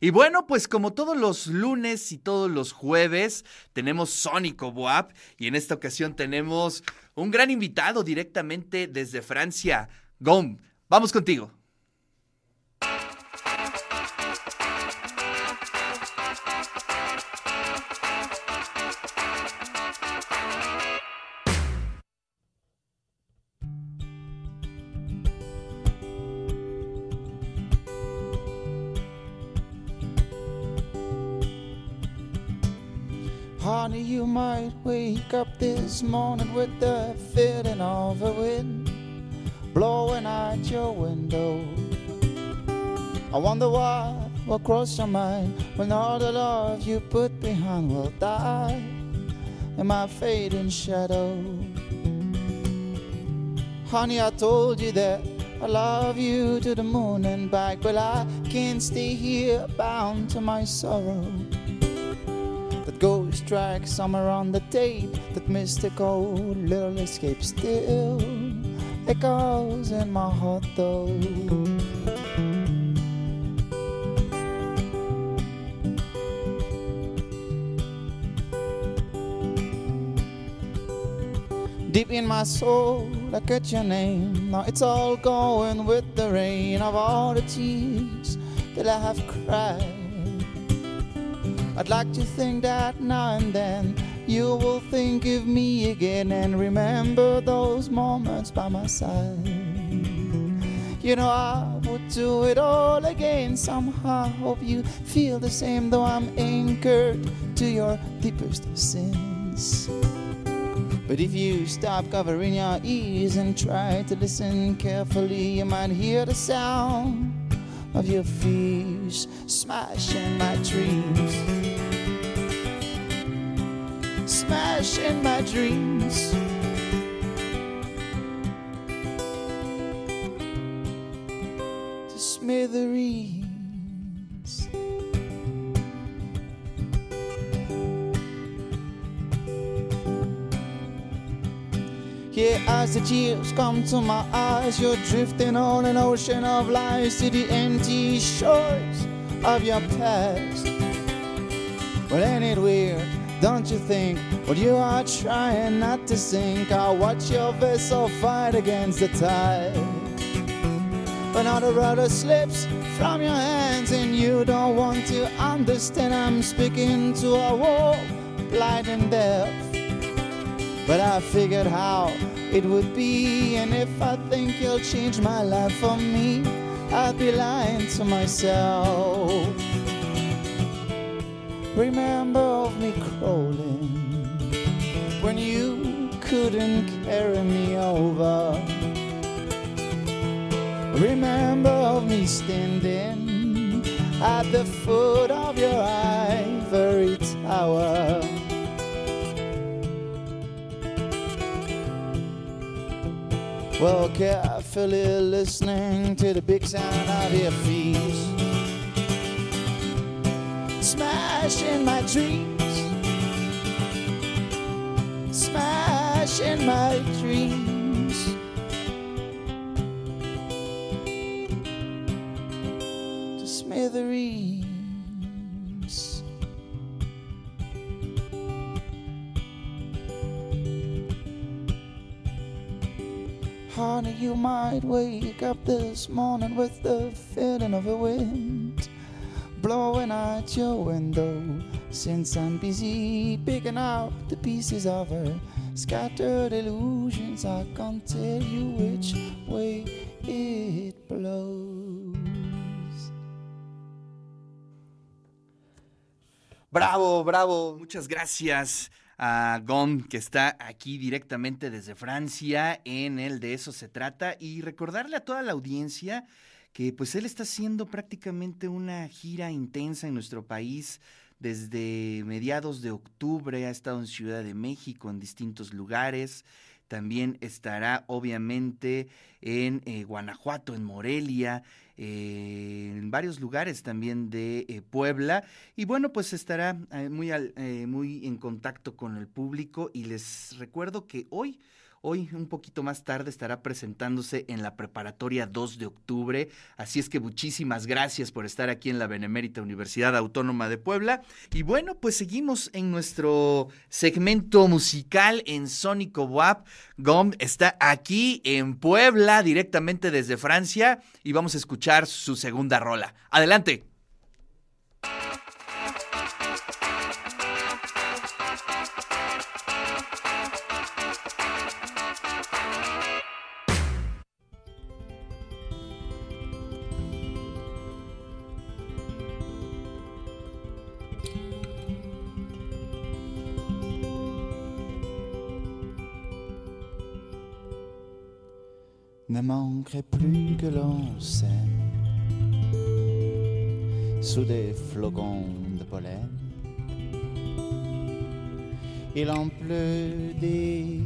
Y bueno, pues como todos los lunes y todos los jueves, tenemos Sónico Boab y en esta ocasión tenemos un gran invitado directamente desde Francia. Gom, vamos contigo. Honey, you might wake up this morning with the feeling of a wind blowing out your window. I wonder what will cross your mind when all the love you put behind will die in my fading shadow. Honey, I told you that I love you to the moon and back, but I can't stay here bound to my sorrow ghost track somewhere on the tape that mystical little escape still echoes in my heart though Deep in my soul, I get your name. Now it's all going with the rain of all the tears that I have cried. I'd like to think that now and then you will think of me again and remember those moments by my side. You know, I would do it all again somehow. Hope you feel the same, though I'm anchored to your deepest sins. But if you stop covering your ears and try to listen carefully, you might hear the sound of your fears smashing my dreams. Smashing my dreams. To smithereens. Yeah, as the tears come to my eyes, you're drifting on an ocean of lies to the empty shores of your past. Well, ain't it weird? Don't you think? Well, you are trying not to sink. I watch your vessel fight against the tide. But now the rudder slips from your hands, and you don't want to understand. I'm speaking to a wall, blind and deaf. But I figured how it would be, and if I think you'll change my life for me, I'd be lying to myself. Remember of me crawling when you couldn't carry me over. Remember of me standing at the foot of your ivory Well, carefully listening to the big sound of your feet smashing my dreams, smashing my dreams. To smithereens. Honey, you might wake up this morning with the feeling of a wind blowing out your window since I'm busy picking out the pieces of her scattered illusions. I can't tell you which way it blows. Bravo, bravo. Muchas gracias a Gom, que está aquí directamente desde Francia en el De eso se trata. Y recordarle a toda la audiencia que pues él está haciendo prácticamente una gira intensa en nuestro país desde mediados de octubre, ha estado en Ciudad de México, en distintos lugares, también estará obviamente en eh, Guanajuato, en Morelia, eh, en varios lugares también de eh, Puebla. Y bueno, pues estará eh, muy, al- eh, muy en contacto con el público y les recuerdo que hoy... Hoy, un poquito más tarde, estará presentándose en la preparatoria 2 de octubre. Así es que muchísimas gracias por estar aquí en la Benemérita Universidad Autónoma de Puebla. Y bueno, pues seguimos en nuestro segmento musical en Sónico WAP. Gom está aquí en Puebla, directamente desde Francia, y vamos a escuchar su segunda rola. Adelante. Ne manquerait plus que l'on s'aime sous des flocons de pollen. Il en pleut des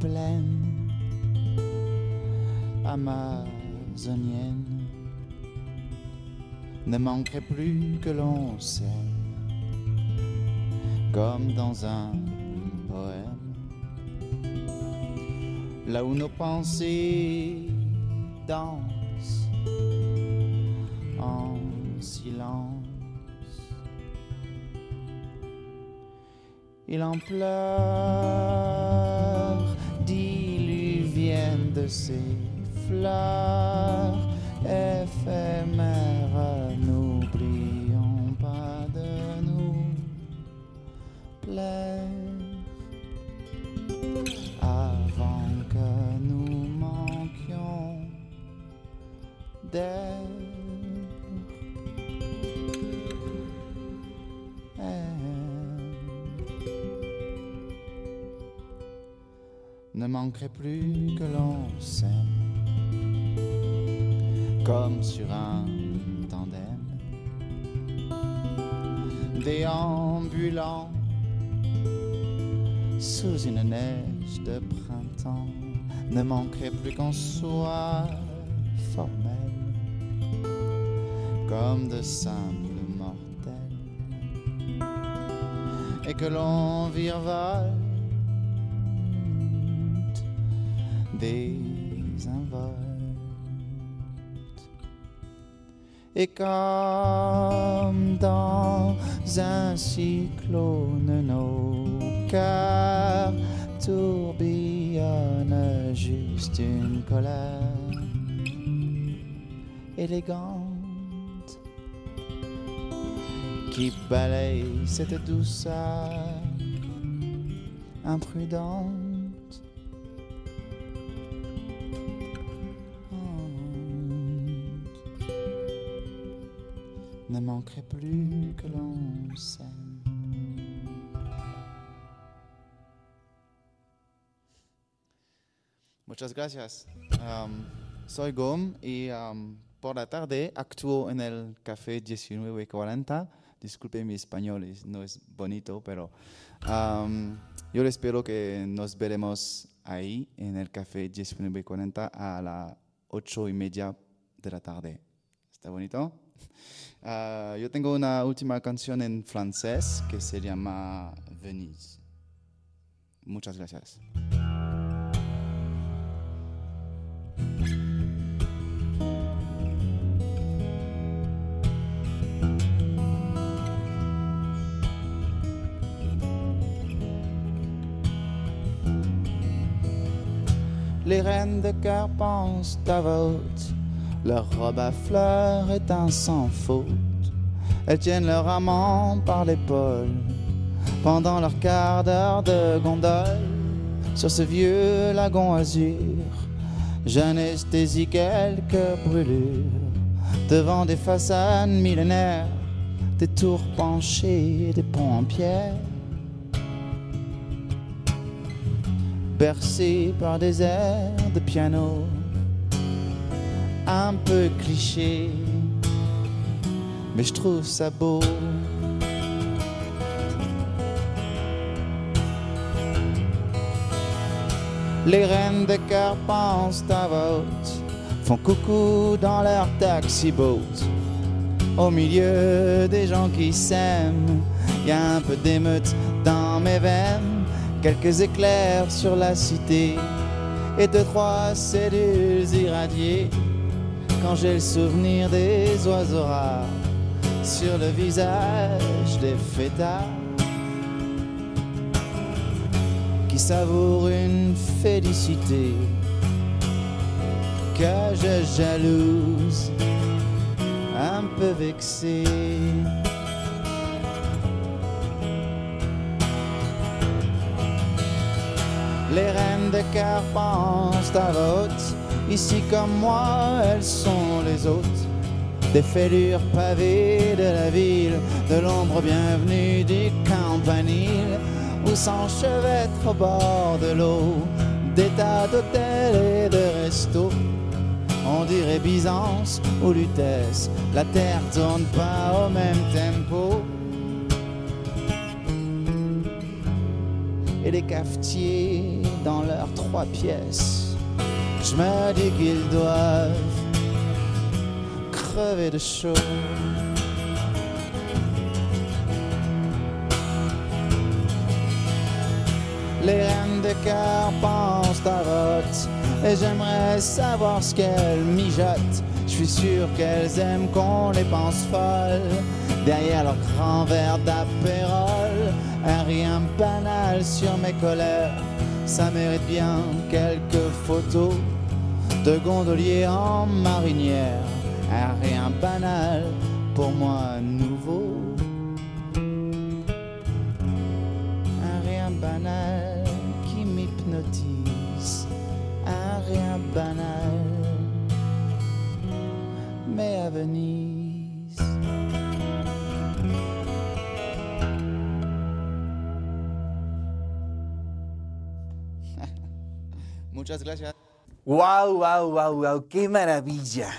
plaines amazoniennes. Ne manquerait plus que l'on s'aime comme dans un là où nos pensées dansent en silence. Il en pleure diluvienne de ses fleurs éphémères. Manquerait plus que l'on s'aime. Comme sur un tandem. Déambulant sous une neige de printemps. Ne manquerait plus qu'on soit formel. Comme de simples mortels. Et que l'on virevolte des involtes et comme dans un cyclone nos cœurs tourbillonnent juste une colère élégante qui balaye cette douceur imprudente. Manquerait plus que l'on s'aime. Muchas gracias. Um, soy Gom y um, por la tarde actúo en el Café 1940. Disculpe mi español, no es bonito, pero um, yo espero que nos veremos ahí en el Café 1940 a las ocho y media de la tarde. ¿Está bonito? Uh, yo tengo una última canción en francés que se llama Venise. Muchas gracias. Les reines de cœur pensent à votre leur robe à fleurs est un sans faute. Elles tiennent leur amant par l'épaule pendant leur quart d'heure de gondole sur ce vieux lagon azur. J'anesthésie quelques brûlures devant des façades millénaires, des tours penchées, des ponts en pierre. Bercés par des airs de piano un peu cliché, mais je trouve ça beau. Les reines de cœur pensent à vote, font coucou dans leur taxi boat. Au milieu des gens qui s'aiment, y a un peu d'émeute dans mes veines quelques éclairs sur la cité et deux, trois cellules irradiées quand j'ai le souvenir des oiseaux rares sur le visage des fêtards qui savourent une félicité que je jalouse, un peu vexé. Les reines de cœur pensent à. Ici comme moi, elles sont les hôtes. Des fêlures pavées de la ville, de l'ombre bienvenue du campanile, où s'enchevêtrent au bord de l'eau des tas d'hôtels et de restos. On dirait Byzance ou Lutèce, la terre tourne pas au même tempo. et les cafetiers dans leurs trois pièces. Je me dis qu'ils doivent crever de chaud. Les reines de cœur pensent à vote et j'aimerais savoir ce qu'elles mijotent. Je suis sûr qu'elles aiment qu'on les pense folles derrière leur grand verre d'apérole un rien banal sur mes colères. Ça mérite bien quelques photos de gondoliers en marinière. Un rien banal pour moi nouveau. Un rien banal qui m'hypnotise. Un rien banal, mais à Venise. Wow, wow, wow, wow, qué maravilla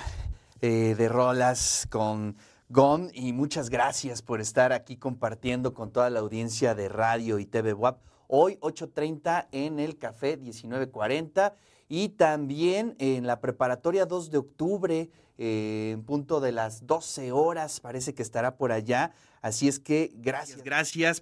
eh, de rolas con Gon y muchas gracias por estar aquí compartiendo con toda la audiencia de radio y TV WAP. Hoy 8.30 en el Café 1940 y también en la preparatoria 2 de octubre eh, en punto de las 12 horas, parece que estará por allá. Así es que gracias, gracias